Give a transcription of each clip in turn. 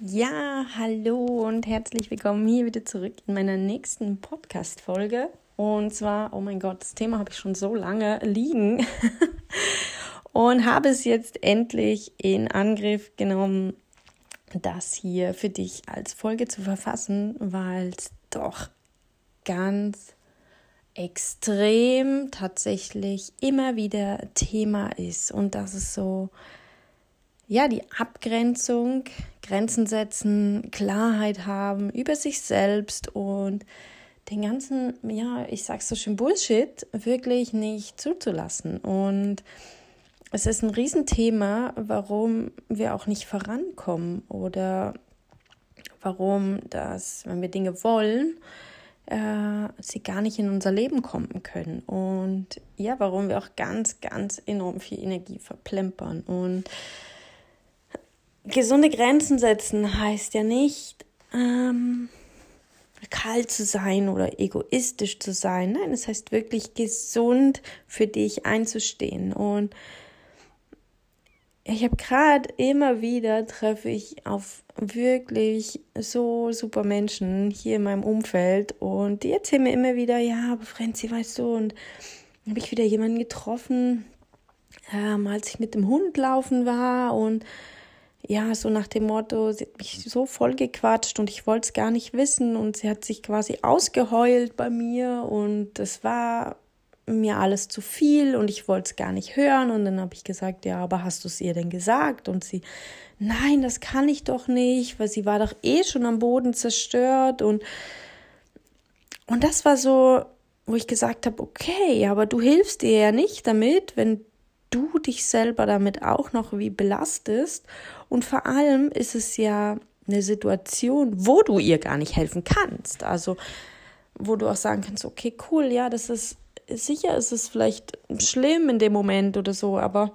Ja, hallo und herzlich willkommen hier wieder zurück in meiner nächsten Podcast-Folge. Und zwar, oh mein Gott, das Thema habe ich schon so lange liegen und habe es jetzt endlich in Angriff genommen, das hier für dich als Folge zu verfassen, weil es doch ganz extrem tatsächlich immer wieder Thema ist und das ist so ja die Abgrenzung, Grenzen setzen, Klarheit haben über sich selbst und den ganzen, ja, ich sag's so schön Bullshit wirklich nicht zuzulassen und es ist ein Riesenthema, warum wir auch nicht vorankommen oder warum das, wenn wir Dinge wollen, äh, sie gar nicht in unser Leben kommen können. Und ja, warum wir auch ganz, ganz enorm viel Energie verplempern. Und gesunde Grenzen setzen heißt ja nicht, ähm, kalt zu sein oder egoistisch zu sein. Nein, es heißt wirklich gesund für dich einzustehen. Und ich habe gerade immer wieder treffe ich auf wirklich so super Menschen hier in meinem Umfeld und die erzählen mir immer wieder, ja, aber Franzi, weißt du, und habe ich wieder jemanden getroffen, ähm, als ich mit dem Hund laufen war und ja, so nach dem Motto, sie hat mich so voll gequatscht und ich wollte es gar nicht wissen und sie hat sich quasi ausgeheult bei mir und das war mir alles zu viel und ich wollte es gar nicht hören. Und dann habe ich gesagt, ja, aber hast du es ihr denn gesagt? Und sie, nein, das kann ich doch nicht, weil sie war doch eh schon am Boden zerstört. Und, und das war so, wo ich gesagt habe, okay, aber du hilfst ihr ja nicht damit, wenn du dich selber damit auch noch wie belastest. Und vor allem ist es ja eine Situation, wo du ihr gar nicht helfen kannst. Also, wo du auch sagen kannst, okay, cool, ja, das ist sicher ist es vielleicht schlimm in dem Moment oder so, aber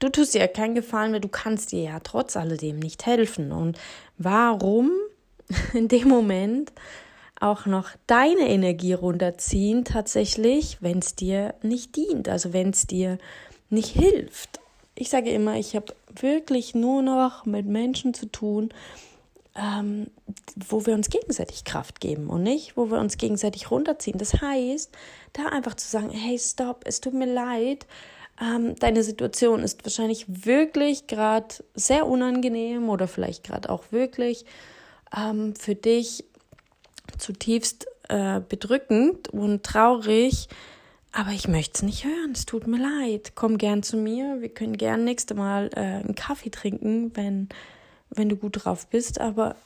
du tust ja keinen Gefallen, weil du kannst dir ja trotz alledem nicht helfen. Und warum in dem Moment auch noch deine Energie runterziehen, tatsächlich, wenn es dir nicht dient, also wenn es dir nicht hilft. Ich sage immer, ich habe wirklich nur noch mit Menschen zu tun, ähm, wo wir uns gegenseitig Kraft geben und nicht, wo wir uns gegenseitig runterziehen. Das heißt, da einfach zu sagen, hey, stopp, es tut mir leid, ähm, deine Situation ist wahrscheinlich wirklich gerade sehr unangenehm oder vielleicht gerade auch wirklich ähm, für dich zutiefst äh, bedrückend und traurig. Aber ich möchte es nicht hören. Es tut mir leid. Komm gern zu mir. Wir können gern nächste Mal äh, einen Kaffee trinken, wenn wenn du gut drauf bist, aber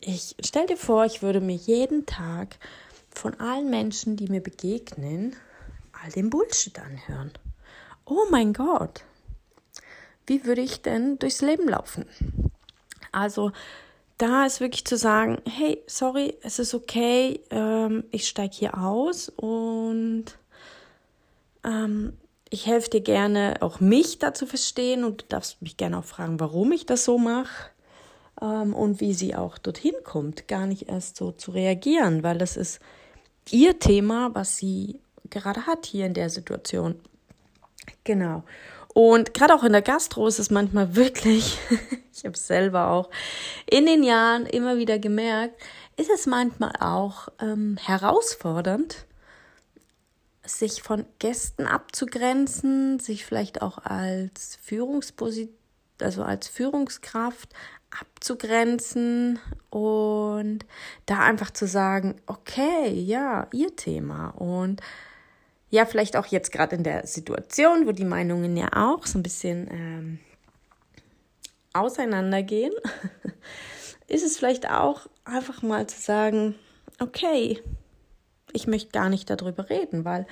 ich stell dir vor, ich würde mir jeden Tag von allen Menschen, die mir begegnen, all den Bullshit anhören. Oh mein Gott, wie würde ich denn durchs Leben laufen? Also da ist wirklich zu sagen, hey, sorry, es ist okay, ähm, ich steige hier aus und ähm, ich helfe dir gerne, auch mich da zu verstehen und du darfst mich gerne auch fragen, warum ich das so mache ähm, und wie sie auch dorthin kommt, gar nicht erst so zu reagieren, weil das ist ihr Thema, was sie gerade hat hier in der Situation. Genau. Und gerade auch in der Gastro ist es manchmal wirklich, ich habe es selber auch in den Jahren immer wieder gemerkt, ist es manchmal auch ähm, herausfordernd, sich von Gästen abzugrenzen, sich vielleicht auch als Führungsposition, also als Führungskraft abzugrenzen und da einfach zu sagen, okay, ja, ihr Thema. Und ja, vielleicht auch jetzt gerade in der Situation, wo die Meinungen ja auch so ein bisschen ähm, auseinandergehen, ist es vielleicht auch einfach mal zu sagen, okay, ich möchte gar nicht darüber reden, weil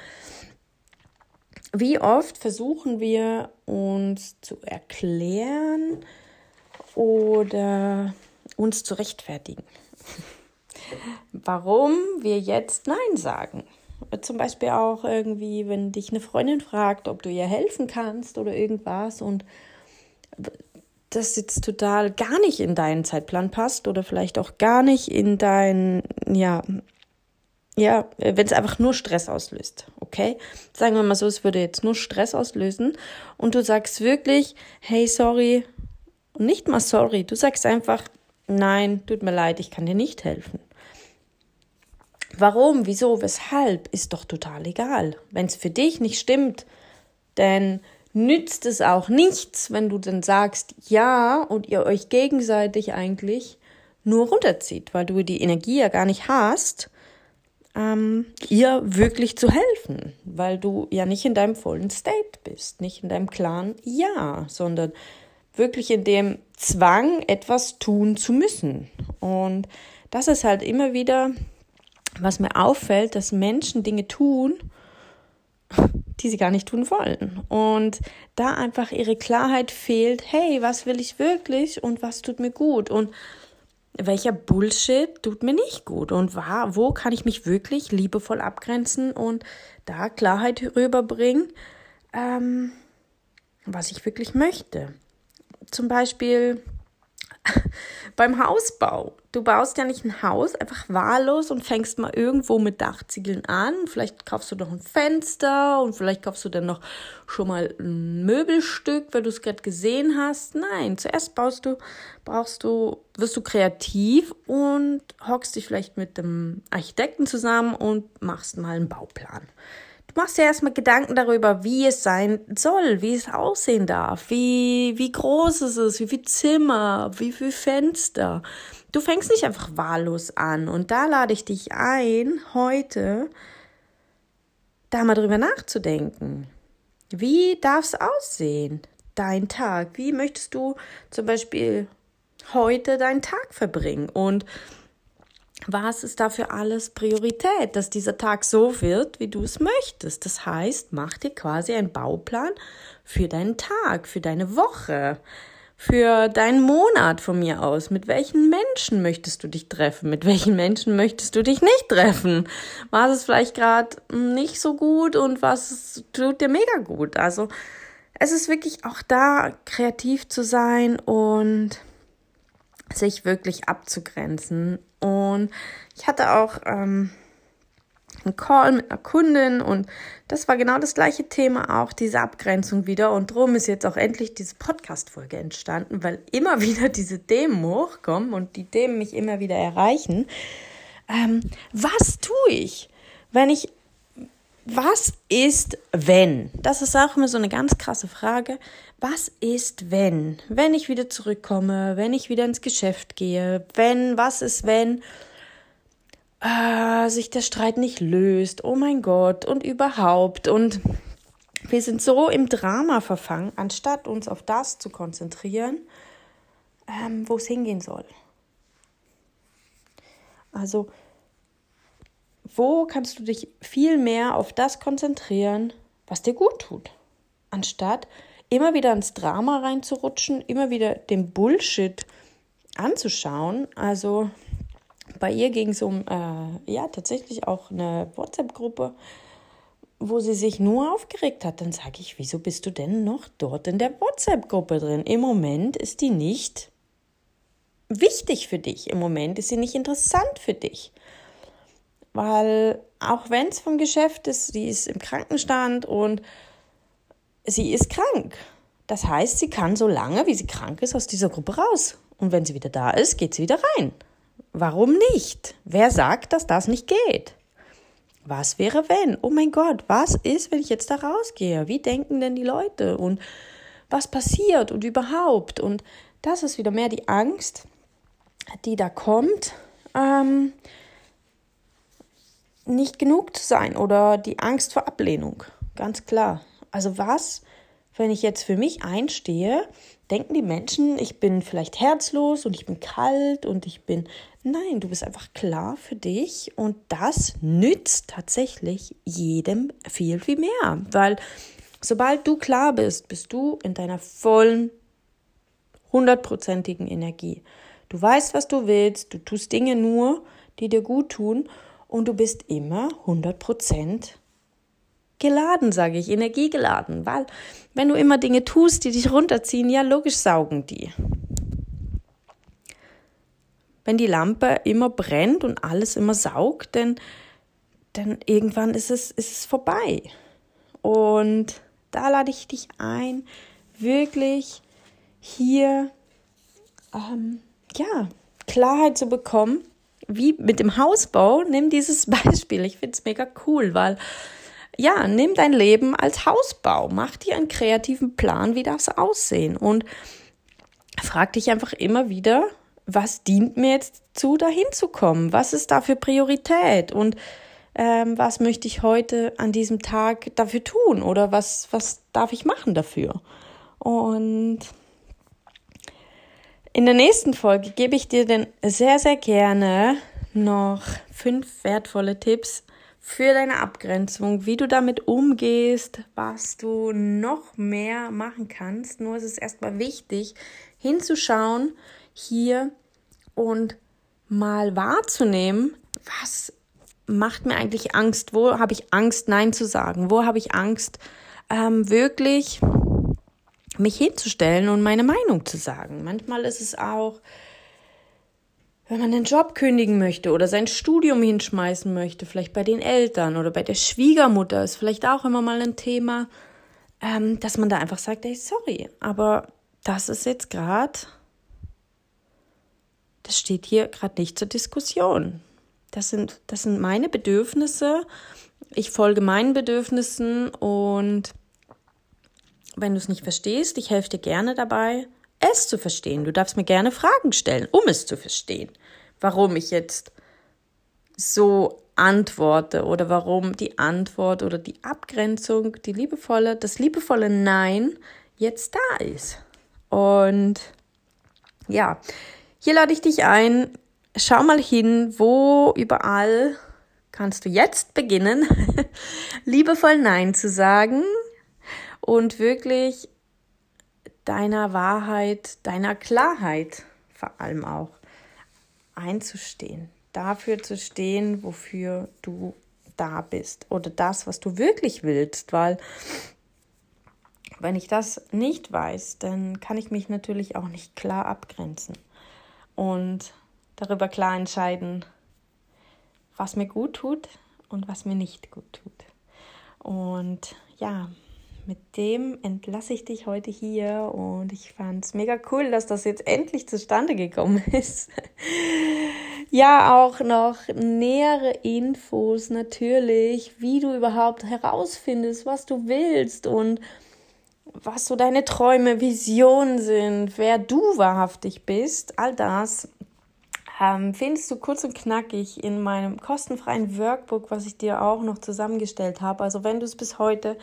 wie oft versuchen wir uns zu erklären oder uns zu rechtfertigen, warum wir jetzt Nein sagen. Zum Beispiel auch irgendwie, wenn dich eine Freundin fragt, ob du ihr helfen kannst oder irgendwas und das jetzt total gar nicht in deinen Zeitplan passt oder vielleicht auch gar nicht in dein, ja, ja, wenn es einfach nur Stress auslöst, okay? Sagen wir mal so, es würde jetzt nur Stress auslösen und du sagst wirklich, hey, sorry, nicht mal sorry, du sagst einfach, nein, tut mir leid, ich kann dir nicht helfen. Warum, wieso, weshalb, ist doch total egal. Wenn es für dich nicht stimmt, denn nützt es auch nichts, wenn du dann sagst ja und ihr euch gegenseitig eigentlich nur runterzieht, weil du die Energie ja gar nicht hast, ähm, ihr wirklich zu helfen, weil du ja nicht in deinem vollen State bist, nicht in deinem klaren Ja, sondern wirklich in dem Zwang, etwas tun zu müssen. Und das ist halt immer wieder, was mir auffällt, dass Menschen Dinge tun, die sie gar nicht tun wollen. Und da einfach ihre Klarheit fehlt, hey, was will ich wirklich und was tut mir gut und welcher Bullshit tut mir nicht gut und wo kann ich mich wirklich liebevoll abgrenzen und da Klarheit rüberbringen, ähm, was ich wirklich möchte. Zum Beispiel beim Hausbau. Du baust ja nicht ein Haus einfach wahllos und fängst mal irgendwo mit Dachziegeln an. Vielleicht kaufst du noch ein Fenster und vielleicht kaufst du dann noch schon mal ein Möbelstück, weil du es gerade gesehen hast. Nein, zuerst baust du, brauchst du, wirst du kreativ und hockst dich vielleicht mit dem Architekten zusammen und machst mal einen Bauplan. Du machst dir erstmal Gedanken darüber, wie es sein soll, wie es aussehen darf, wie, wie groß es ist, wie viel Zimmer, wie viel Fenster. Du fängst nicht einfach wahllos an. Und da lade ich dich ein, heute da mal drüber nachzudenken. Wie darf es aussehen, dein Tag? Wie möchtest du zum Beispiel heute deinen Tag verbringen? Und was ist da für alles Priorität, dass dieser Tag so wird, wie du es möchtest. Das heißt, mach dir quasi einen Bauplan für deinen Tag, für deine Woche, für deinen Monat von mir aus. Mit welchen Menschen möchtest du dich treffen? Mit welchen Menschen möchtest du dich nicht treffen? Was ist vielleicht gerade nicht so gut und was tut dir mega gut? Also es ist wirklich auch da kreativ zu sein und sich wirklich abzugrenzen. Und ich hatte auch ähm, einen Call mit einer Kundin und das war genau das gleiche Thema, auch diese Abgrenzung wieder. Und drum ist jetzt auch endlich diese Podcast-Folge entstanden, weil immer wieder diese Themen hochkommen und die Themen mich immer wieder erreichen. Ähm, was tue ich, wenn ich was ist, wenn? Das ist auch immer so eine ganz krasse Frage. Was ist, wenn? Wenn ich wieder zurückkomme, wenn ich wieder ins Geschäft gehe, wenn, was ist, wenn äh, sich der Streit nicht löst? Oh mein Gott, und überhaupt. Und wir sind so im Drama verfangen, anstatt uns auf das zu konzentrieren, ähm, wo es hingehen soll. Also, wo kannst du dich viel mehr auf das konzentrieren, was dir gut tut, anstatt immer wieder ins Drama reinzurutschen, immer wieder den Bullshit anzuschauen. Also bei ihr ging es um, äh, ja, tatsächlich auch eine WhatsApp-Gruppe, wo sie sich nur aufgeregt hat. Dann sage ich, wieso bist du denn noch dort in der WhatsApp-Gruppe drin? Im Moment ist die nicht wichtig für dich. Im Moment ist sie nicht interessant für dich weil auch wenn es vom Geschäft ist, sie ist im Krankenstand und sie ist krank. Das heißt, sie kann so lange, wie sie krank ist, aus dieser Gruppe raus. Und wenn sie wieder da ist, geht sie wieder rein. Warum nicht? Wer sagt, dass das nicht geht? Was wäre wenn? Oh mein Gott, was ist, wenn ich jetzt da rausgehe? Wie denken denn die Leute? Und was passiert und überhaupt? Und das ist wieder mehr die Angst, die da kommt. Ähm, nicht genug zu sein oder die Angst vor Ablehnung. Ganz klar. Also was wenn ich jetzt für mich einstehe, denken die Menschen, ich bin vielleicht herzlos und ich bin kalt und ich bin. Nein, du bist einfach klar für dich und das nützt tatsächlich jedem viel, viel mehr. Weil sobald du klar bist, bist du in deiner vollen, hundertprozentigen Energie. Du weißt, was du willst, du tust Dinge nur, die dir gut tun und du bist immer 100% geladen, sage ich, energiegeladen, weil wenn du immer Dinge tust, die dich runterziehen, ja logisch saugen die. Wenn die Lampe immer brennt und alles immer saugt, dann, dann irgendwann ist es, ist es vorbei. Und da lade ich dich ein, wirklich hier ähm, ja, Klarheit zu bekommen. Wie mit dem Hausbau, nimm dieses Beispiel. Ich finde es mega cool, weil ja, nimm dein Leben als Hausbau, mach dir einen kreativen Plan, wie das aussehen und frag dich einfach immer wieder, was dient mir jetzt zu, dahin zu kommen? Was ist da für Priorität? Und ähm, was möchte ich heute an diesem Tag dafür tun? Oder was, was darf ich machen dafür? Und in der nächsten Folge gebe ich dir dann sehr, sehr gerne noch fünf wertvolle Tipps, für deine Abgrenzung, wie du damit umgehst, was du noch mehr machen kannst. Nur ist es erstmal wichtig, hinzuschauen hier und mal wahrzunehmen, was macht mir eigentlich Angst? Wo habe ich Angst, Nein zu sagen? Wo habe ich Angst, ähm, wirklich mich hinzustellen und meine Meinung zu sagen? Manchmal ist es auch, wenn man den Job kündigen möchte oder sein Studium hinschmeißen möchte, vielleicht bei den Eltern oder bei der Schwiegermutter, ist vielleicht auch immer mal ein Thema, ähm, dass man da einfach sagt, ey, sorry, aber das ist jetzt gerade, das steht hier gerade nicht zur Diskussion. Das sind, das sind meine Bedürfnisse. Ich folge meinen Bedürfnissen und wenn du es nicht verstehst, ich helfe dir gerne dabei, es zu verstehen. Du darfst mir gerne Fragen stellen, um es zu verstehen. Warum ich jetzt so antworte oder warum die Antwort oder die Abgrenzung, die liebevolle, das liebevolle Nein jetzt da ist. Und ja, hier lade ich dich ein. Schau mal hin, wo überall kannst du jetzt beginnen, liebevoll Nein zu sagen und wirklich deiner Wahrheit, deiner Klarheit vor allem auch einzustehen, dafür zu stehen, wofür du da bist oder das, was du wirklich willst, weil wenn ich das nicht weiß, dann kann ich mich natürlich auch nicht klar abgrenzen und darüber klar entscheiden, was mir gut tut und was mir nicht gut tut. Und ja, mit dem entlasse ich dich heute hier und ich fand es mega cool, dass das jetzt endlich zustande gekommen ist. ja, auch noch nähere Infos natürlich, wie du überhaupt herausfindest, was du willst und was so deine Träume, Visionen sind, wer du wahrhaftig bist, all das ähm, findest du kurz und knackig in meinem kostenfreien Workbook, was ich dir auch noch zusammengestellt habe. Also wenn du es bis heute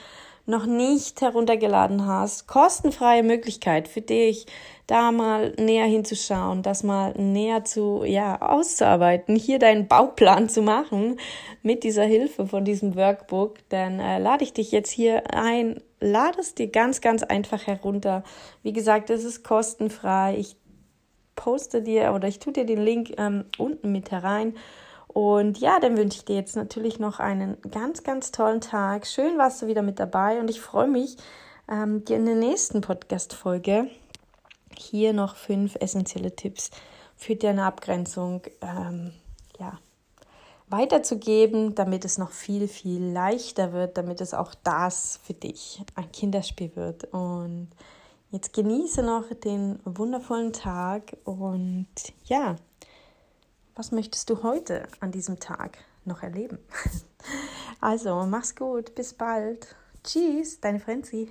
noch nicht heruntergeladen hast, kostenfreie Möglichkeit für dich, da mal näher hinzuschauen, das mal näher zu, ja, auszuarbeiten, hier deinen Bauplan zu machen mit dieser Hilfe von diesem Workbook, dann äh, lade ich dich jetzt hier ein, lade es dir ganz, ganz einfach herunter. Wie gesagt, es ist kostenfrei. Ich poste dir oder ich tue dir den Link ähm, unten mit herein und ja, dann wünsche ich dir jetzt natürlich noch einen ganz, ganz tollen Tag. Schön warst du wieder mit dabei und ich freue mich, ähm, dir in der nächsten Podcast-Folge hier noch fünf essentielle Tipps für deine Abgrenzung ähm, ja, weiterzugeben, damit es noch viel, viel leichter wird, damit es auch das für dich ein Kinderspiel wird. Und jetzt genieße noch den wundervollen Tag und ja, was möchtest du heute an diesem Tag noch erleben? Also, mach's gut, bis bald. Tschüss, deine Frenzi.